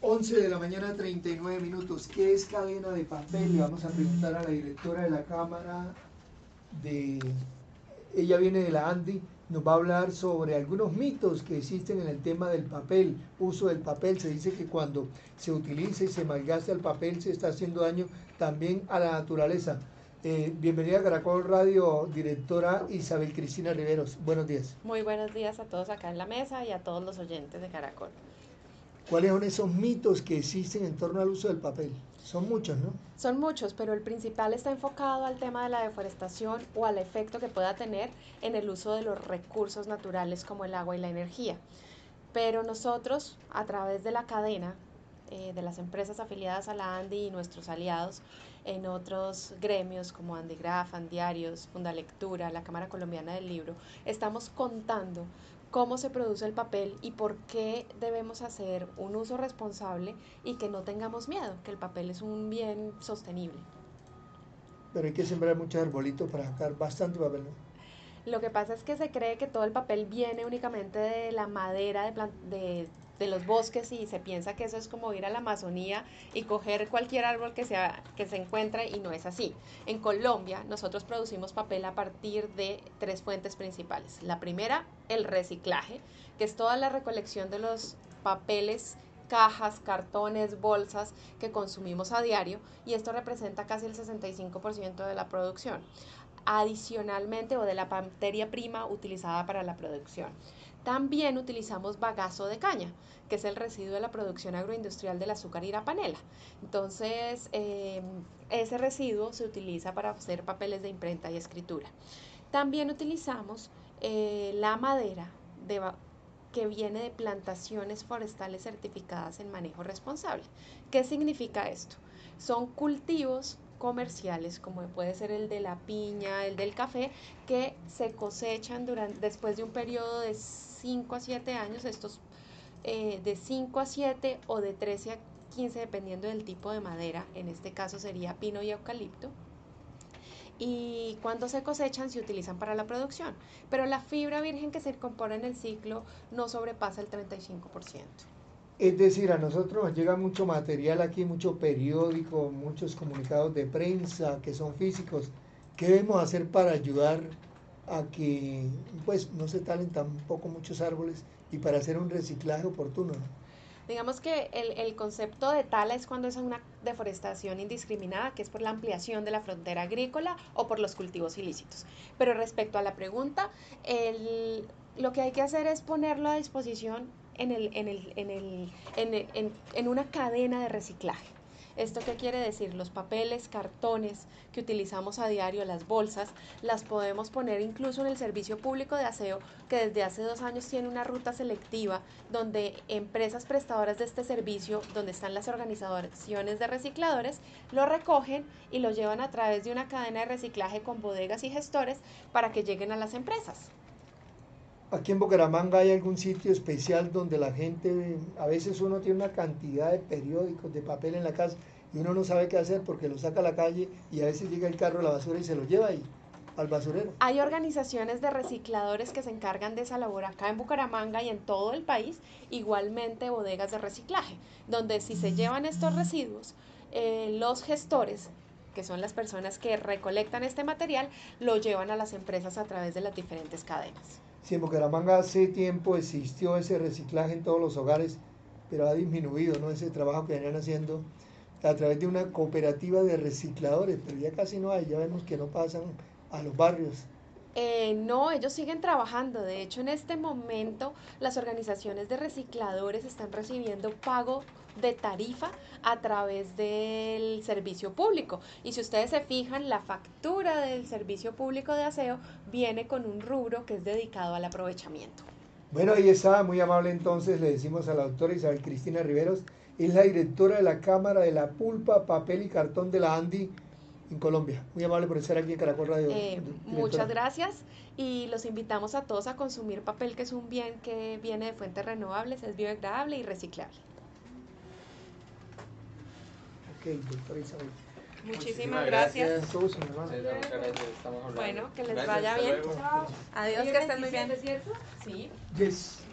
11 de la mañana, 39 minutos. ¿Qué es cadena de papel? Le vamos a preguntar a la directora de la Cámara de... Ella viene de la ANDI, nos va a hablar sobre algunos mitos que existen en el tema del papel, uso del papel. Se dice que cuando se utiliza y se malgasta el papel se está haciendo daño también a la naturaleza. Eh, bienvenida a Caracol Radio, directora Isabel Cristina Riveros. Buenos días. Muy buenos días a todos acá en la mesa y a todos los oyentes de Caracol. ¿Cuáles son esos mitos que existen en torno al uso del papel? Son muchos, ¿no? Son muchos, pero el principal está enfocado al tema de la deforestación o al efecto que pueda tener en el uso de los recursos naturales como el agua y la energía. Pero nosotros, a través de la cadena eh, de las empresas afiliadas a la ANDI y nuestros aliados en otros gremios como Andigraf, Andiarios, Fundalectura, la Cámara Colombiana del Libro, estamos contando cómo se produce el papel y por qué debemos hacer un uso responsable y que no tengamos miedo, que el papel es un bien sostenible. Pero hay que sembrar muchos arbolitos para sacar bastante papel. Lo que pasa es que se cree que todo el papel viene únicamente de la madera de, los bosques y se piensa que eso es como ir a la Amazonía y coger cualquier árbol que, sea, que se encuentre y no es así. En Colombia nosotros producimos papel a partir de tres fuentes principales. La primera, el reciclaje, que es toda la recolección de los papeles cajas, cartones, bolsas que consumimos a diario y esto representa casi el 65% de la producción adicionalmente o de la materia prima utilizada para la producción. También utilizamos bagazo de caña, que es el residuo de la producción agroindustrial del azúcar y la panela. Entonces, em, ese residuo se utiliza para hacer papeles de imprenta y escritura. También utilizamos eh, la madera que viene de plantaciones forestales certificadas en manejo responsable. ¿Qué significa esto? Son cultivos comerciales como puede ser el de la piña, el del café, que se cosechan durante, después de un periodo de 5 a 7 años, estos eh, de 5 a 7 o de 13 a 15 dependiendo del tipo de madera, en este caso sería pino y eucalipto. Y cuando se cosechan se utilizan para la producción, pero la fibra virgen que se compone en el ciclo no sobrepasa el 35%. Es decir, a nosotros nos llega mucho material aquí, mucho periódico, muchos comunicados de prensa que son físicos. ¿Qué debemos hacer para ayudar a que pues no se talen tampoco muchos árboles y para hacer un reciclaje oportuno. Digamos que el, el, concepto de tala es cuando es una deforestación indiscriminada, que es por la ampliación de la frontera agrícola o por los cultivos ilícitos. Pero respecto a la pregunta, el, lo que hay que hacer es ponerlo a disposición en, el, en, el, en, el, en, en una cadena de reciclaje. ¿Esto qué quiere decir? Los papeles, cartones que utilizamos a diario, las bolsas, las podemos poner incluso en el servicio público de aseo, que desde hace dos años tiene una ruta selectiva donde empresas prestadoras de este servicio, donde están las organizaciones de recicladores, lo recogen y lo llevan a través de una cadena de reciclaje con bodegas y gestores para que lleguen a las empresas. Aquí en Bucaramanga hay algún sitio especial donde la gente, a veces uno tiene una cantidad de periódicos, de papel en la casa y uno no sabe qué hacer porque lo saca a la calle y a veces llega el carro a la basura y se lo lleva ahí al basurero. Hay organizaciones de recicladores que se encargan de esa labor acá en Bucaramanga y en todo el país, igualmente bodegas de reciclaje, donde si se llevan estos residuos, eh, los gestores que son las personas que recolectan este material, lo llevan a las empresas a través de las diferentes cadenas. Si en Bucaramanga hace tiempo existió ese reciclaje en todos los hogares, pero ha disminuido ¿no? ese trabajo que venían haciendo a través de una cooperativa de recicladores, pero ya casi no hay, ya vemos que no pasan a los barrios. Eh, no, ellos siguen trabajando. De hecho, en este momento las organizaciones de recicladores están recibiendo pago de tarifa a través del servicio público. Y si ustedes se fijan, la factura del servicio público de aseo viene con un rubro que es dedicado al aprovechamiento. Bueno, ahí está, muy amable entonces, le decimos a la doctora Isabel Cristina Riveros, es la directora de la Cámara de la Pulpa, Papel y Cartón de la ANDI en Colombia. Muy amable por estar aquí en Caracol Radio. Eh, muchas gracias y los invitamos a todos a consumir papel, que es un bien que viene de fuentes renovables, es biodegradable y reciclable. Muchísimas gracias. Bueno, que les vaya bien. Adiós, que estén muy bien. Sí. Yes.